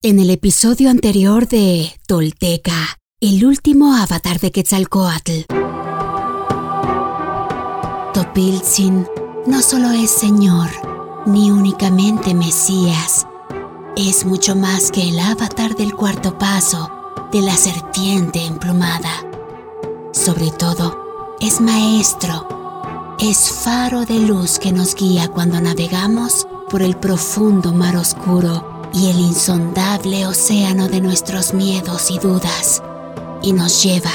En el episodio anterior de Tolteca, el último avatar de Quetzalcoatl. Topiltzin no solo es Señor, ni únicamente Mesías, es mucho más que el avatar del cuarto paso de la serpiente emplumada. Sobre todo, es maestro, es faro de luz que nos guía cuando navegamos por el profundo mar oscuro y el insondable océano de nuestros miedos y dudas, y nos lleva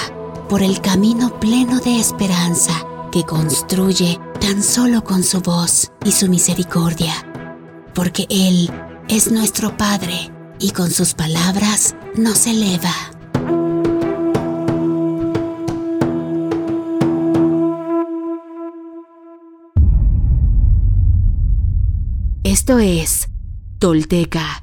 por el camino pleno de esperanza que construye tan solo con su voz y su misericordia, porque Él es nuestro Padre y con sus palabras nos eleva. Esto es Tolteca,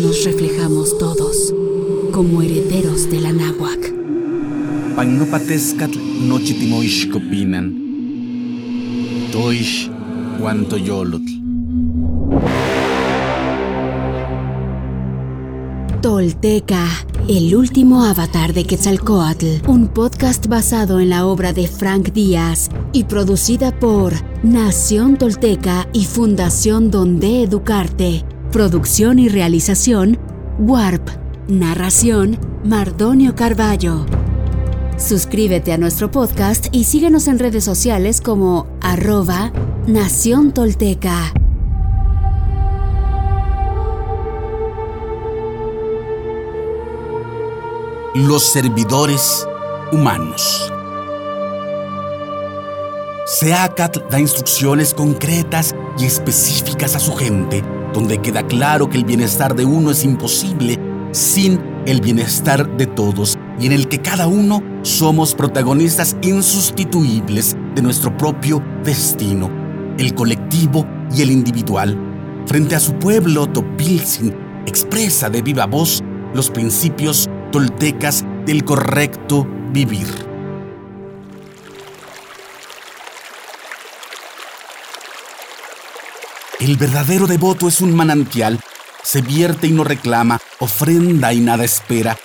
nos reflejamos todos como herederos de la náhuac. Tolteca, el último avatar de Quetzalcoatl, un podcast basado en la obra de Frank Díaz y producida por Nación Tolteca y Fundación Donde Educarte. Producción y realización, Warp. Narración, Mardonio Carballo. Suscríbete a nuestro podcast y síguenos en redes sociales como arroba Nación Tolteca. Los servidores humanos. Seacat da instrucciones concretas y específicas a su gente, donde queda claro que el bienestar de uno es imposible sin el bienestar de todos y en el que cada uno somos protagonistas insustituibles de nuestro propio destino, el colectivo y el individual. Frente a su pueblo, Topilzin expresa de viva voz los principios toltecas del correcto vivir. El verdadero devoto es un manantial, se vierte y no reclama, ofrenda y nada espera.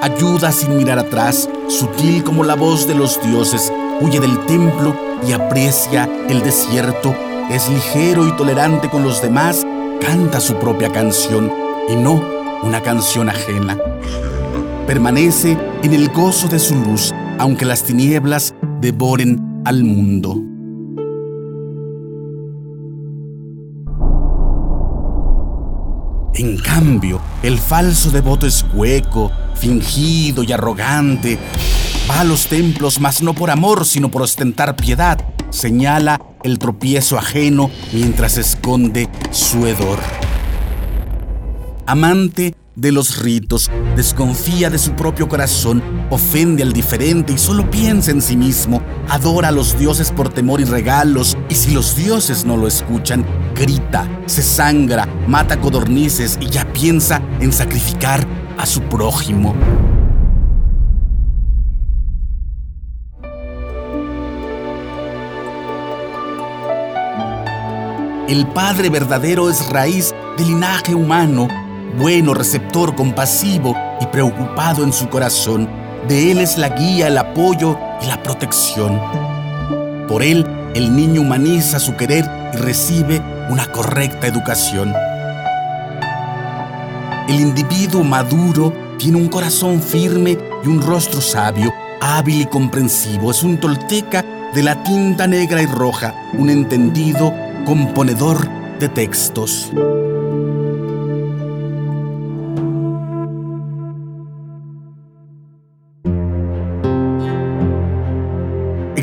Ayuda sin mirar atrás, sutil como la voz de los dioses, huye del templo y aprecia el desierto, es ligero y tolerante con los demás, canta su propia canción y no una canción ajena. Permanece en el gozo de su luz, aunque las tinieblas devoren al mundo. En cambio, el falso devoto es hueco, fingido y arrogante. Va a los templos, mas no por amor, sino por ostentar piedad. Señala el tropiezo ajeno mientras esconde su hedor. Amante de los ritos, desconfía de su propio corazón, ofende al diferente y solo piensa en sí mismo, adora a los dioses por temor y regalos, y si los dioses no lo escuchan, grita, se sangra, mata codornices y ya piensa en sacrificar a su prójimo. El Padre verdadero es raíz del linaje humano bueno, receptor, compasivo y preocupado en su corazón. De Él es la guía, el apoyo y la protección. Por Él, el niño humaniza su querer y recibe una correcta educación. El individuo maduro tiene un corazón firme y un rostro sabio, hábil y comprensivo. Es un tolteca de la tinta negra y roja, un entendido componedor de textos.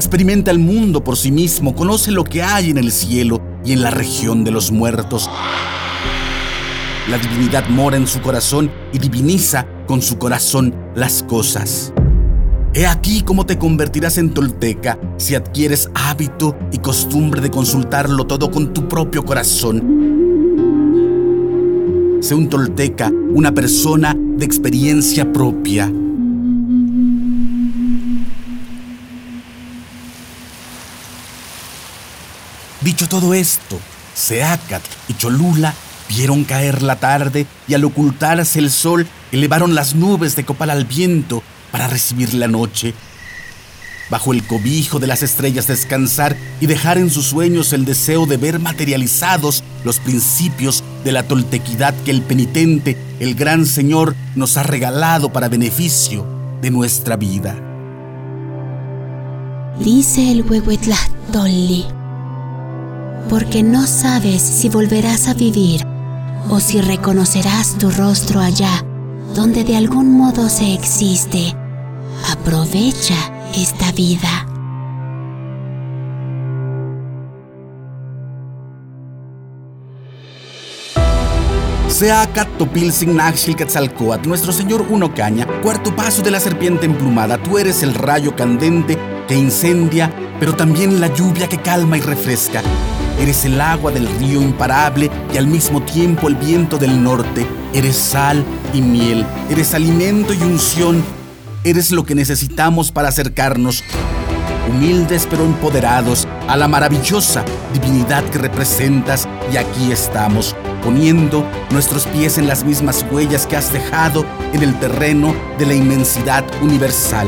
Experimenta el mundo por sí mismo, conoce lo que hay en el cielo y en la región de los muertos. la divinidad mora en su corazón y diviniza con su corazón las cosas. He aquí cómo te convertirás en tolteca si adquieres hábito y costumbre de consultarlo todo con tu propio corazón. Sé un tolteca, una persona de experiencia propia. Dicho todo esto, Seacat y Cholula vieron caer la tarde y al ocultarse el sol elevaron las nubes de copal al viento para recibir la noche. Bajo el cobijo de las estrellas descansar y dejar en sus sueños el deseo de ver materializados los principios de la toltequidad que el penitente, el gran Señor, nos ha regalado para beneficio de nuestra vida. Dice el Huehuetlactolli, porque no sabes si volverás a vivir o si reconocerás tu rostro allá, donde de algún modo se existe Aprovecha esta vida. Sea Topilsin Naxil Quetzalcoatl, nuestro Señor Uno Caña, cuarto paso de la serpiente emplumada, tú eres el rayo candente que incendia, pero también la lluvia que calma y refresca. Eres el agua del río imparable y al mismo tiempo el viento del norte. Eres sal y miel, eres alimento y unción, eres lo que necesitamos para acercarnos, humildes pero empoderados, a la maravillosa divinidad que representas y aquí estamos, poniendo nuestros pies en las mismas huellas que has dejado en el terreno de la inmensidad universal.